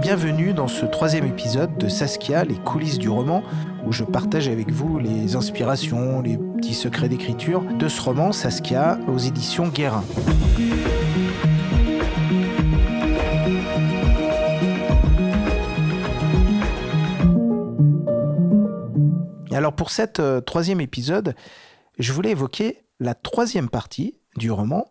Bienvenue dans ce troisième épisode de Saskia, les coulisses du roman, où je partage avec vous les inspirations, les petits secrets d'écriture de ce roman Saskia aux éditions Guérin. Alors pour cet euh, troisième épisode, je voulais évoquer la troisième partie du roman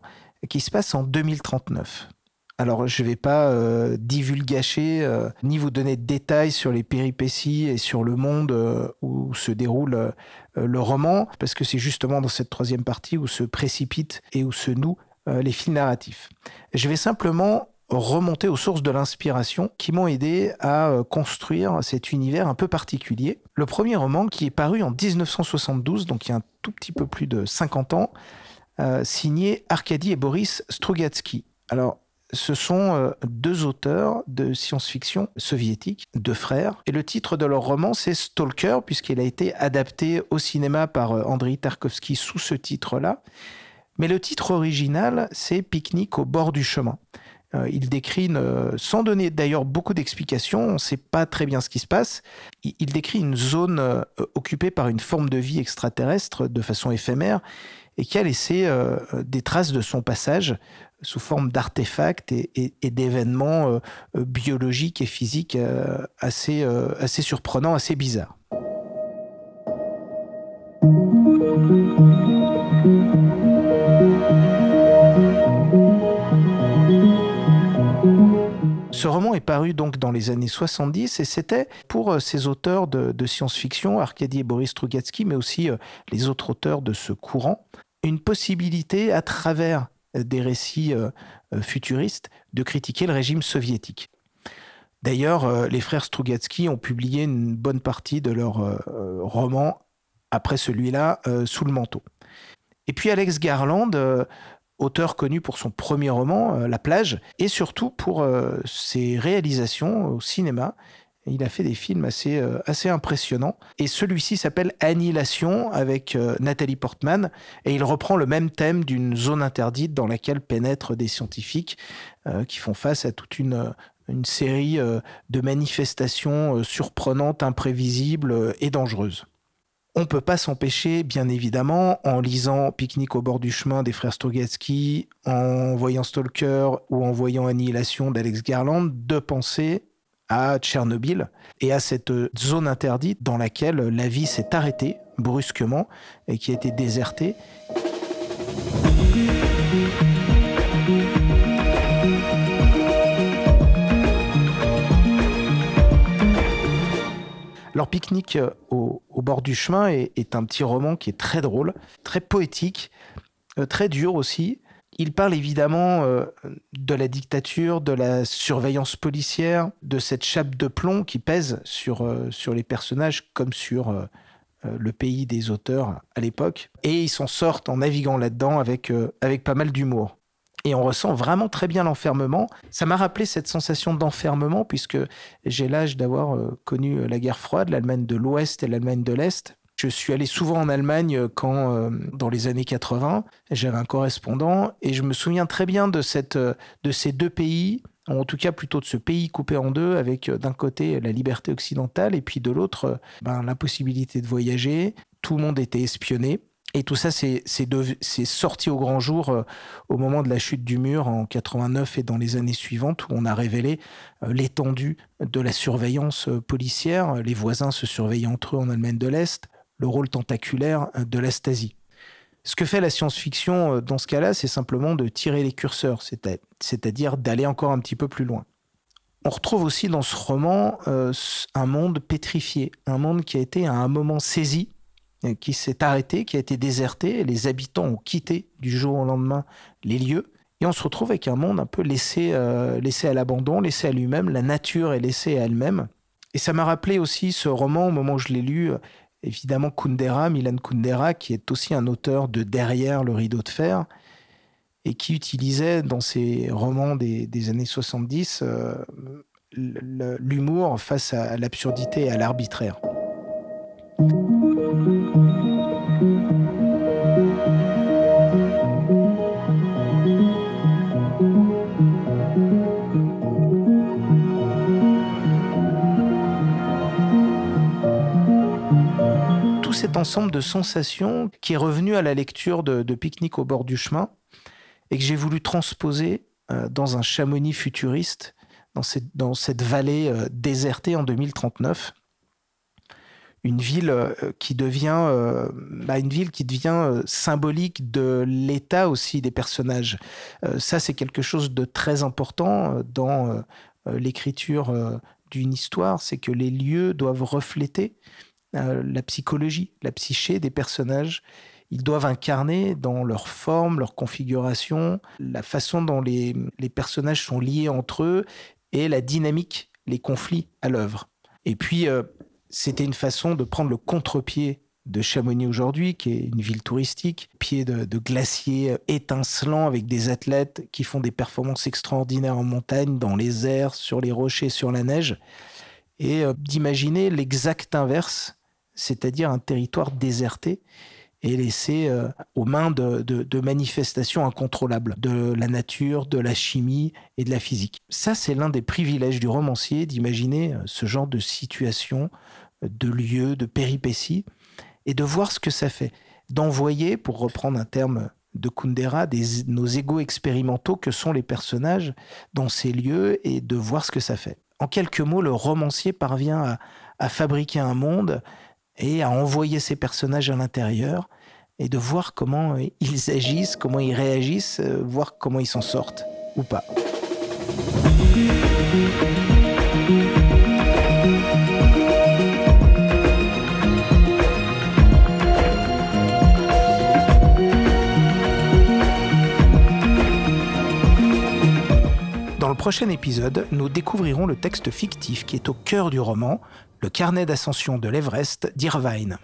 qui se passe en 2039. Alors, je ne vais pas euh, divulgacher euh, ni vous donner de détails sur les péripéties et sur le monde euh, où se déroule le roman, parce que c'est justement dans cette troisième partie où se précipitent et où se nouent les fils narratifs. Je vais simplement remonter aux sources de l'inspiration qui m'ont aidé à construire cet univers un peu particulier. Le premier roman qui est paru en 1972, donc il y a un tout petit peu plus de 50 ans, signé Arkady et Boris Strugatsky. Alors, ce sont euh, deux auteurs de science-fiction soviétiques, deux frères. Et le titre de leur roman, c'est Stalker, puisqu'il a été adapté au cinéma par euh, Andrei Tarkovsky sous ce titre-là. Mais le titre original, c'est Pique-nique au bord du chemin. Euh, il décrit, sans donner d'ailleurs beaucoup d'explications, on ne sait pas très bien ce qui se passe, il décrit une zone occupée par une forme de vie extraterrestre de façon éphémère et qui a laissé des traces de son passage sous forme d'artefacts et, d'événements euh, euh, biologiques et physiques euh, assez, surprenants, assez bizarres. Ce roman est paru donc dans les années 70 et c'était pour ces auteurs de, science-fiction, Arkady et Boris Strugatsky, mais aussi les autres auteurs de ce courant, une possibilité à travers des récits euh, euh, futuristes de critiquer le régime soviétique. D'ailleurs, euh, les frères Strugatsky ont publié une bonne partie de leurs romans après celui-là, Sous le manteau. Et puis Alex Garland, auteur connu pour son premier roman, La plage, et surtout pour ses réalisations au cinéma, il a fait des films assez, euh, assez impressionnants. Et celui-ci s'appelle Annihilation avec euh, Nathalie Portman. Et il reprend le même thème d'une zone interdite dans laquelle pénètrent des scientifiques euh, qui font face à toute une, une série de manifestations surprenantes, imprévisibles et dangereuses. On ne peut pas s'empêcher, bien évidemment, en lisant Pique-nique au bord du chemin des frères Strogatsky, en voyant Stalker ou en voyant Annihilation d'Alex Garland, de penser à Tchernobyl et à cette zone interdite dans laquelle la vie s'est arrêtée brusquement et qui a été désertée. Alors Pique-nique au, bord du chemin est, un petit roman qui est très drôle, très poétique, euh, très dur aussi, il parle évidemment euh, de la dictature, de la surveillance policière, de cette chape de plomb qui pèse sur, euh, sur les personnages comme sur euh, le pays des auteurs à l'époque. Et ils s'en sortent en naviguant là-dedans avec, avec pas mal d'humour. Et on ressent vraiment très bien l'enfermement. Ça m'a rappelé cette sensation d'enfermement puisque j'ai l'âge d'avoir connu la guerre froide, l'Allemagne de l'Ouest et l'Allemagne de l'Est. Je suis allé souvent en Allemagne euh, quand, euh, dans les années 80, j'avais un correspondant et je me souviens très bien de, cette, euh, de ces deux pays, en tout cas plutôt de ce pays coupé en deux, avec d'un côté la liberté occidentale et puis de l'autre ben, la possibilité de voyager. Tout le monde était espionné. Et tout ça, c'est sorti au grand jour au moment de la chute du mur en 89 et dans les années suivantes, où on a révélé l'étendue de la surveillance policière. Les voisins se surveillaient entre eux en Allemagne de l'Est le rôle tentaculaire euh, de l'astasie. Ce que fait la science-fiction euh, dans ce cas-là, c'est simplement de tirer les curseurs, c'est-à-dire d'aller encore un petit peu plus loin. On retrouve aussi dans ce roman euh, un monde pétrifié, un monde qui a été à un moment saisi, qui s'est arrêté, qui a été déserté, les habitants ont quitté du jour au lendemain les lieux, et on se retrouve avec un monde un peu laissé, laissé à l'abandon, laissé à lui-même, la nature est laissée à elle-même. Et ça m'a rappelé aussi ce roman, au moment où je l'ai lu, évidemment Kundera, Milan Kundera, qui est aussi un auteur de Derrière le rideau de fer, et qui utilisait dans ses romans des, années 70 euh, l'humour face à l'absurdité et à l'arbitraire. Ensemble de sensations qui est revenu à la lecture de, Pique-nique au bord du chemin et que j'ai voulu transposer euh, dans un Chamonix futuriste, dans cette, dans cette vallée euh, désertée en 2039 une ville euh, qui devient bah, une ville qui devient symbolique de l'état aussi des personnages. ça, c'est quelque chose de très important dans l'écriture d'une histoire, c'est que les lieux doivent refléter euh, la psychologie, la psyché des personnages. Ils doivent incarner dans leur forme, leur configuration, la façon dont les, personnages sont liés entre eux et la dynamique, les conflits à l'œuvre. Et puis, euh, c'était une façon de prendre le contre-pied de Chamonix aujourd'hui, qui est une ville touristique, pied de, de glaciers étincelants avec des athlètes qui font des performances extraordinaires en montagne, dans les airs, sur les rochers, sur la neige, et euh, d'imaginer l'exact inverse c'est-à-dire un territoire déserté et laissé euh, aux mains de, manifestations incontrôlables de la nature, de la chimie et de la physique. Ça, c'est l'un des privilèges du romancier d'imaginer euh, ce genre de situation, euh, de lieux, de péripéties, et de voir ce que ça fait. D'envoyer, pour reprendre un terme de Kundera, nos égaux expérimentaux que sont les personnages dans ces lieux et de voir ce que ça fait. En quelques mots, le romancier parvient à fabriquer un monde et à envoyer ces personnages à l'intérieur et de voir comment ils agissent, comment ils réagissent, euh, voir comment ils s'en sortent ou pas. Dans le prochain épisode, nous découvrirons le texte fictif qui est au cœur du roman, le carnet d'ascension de l'Everest d'Irvine.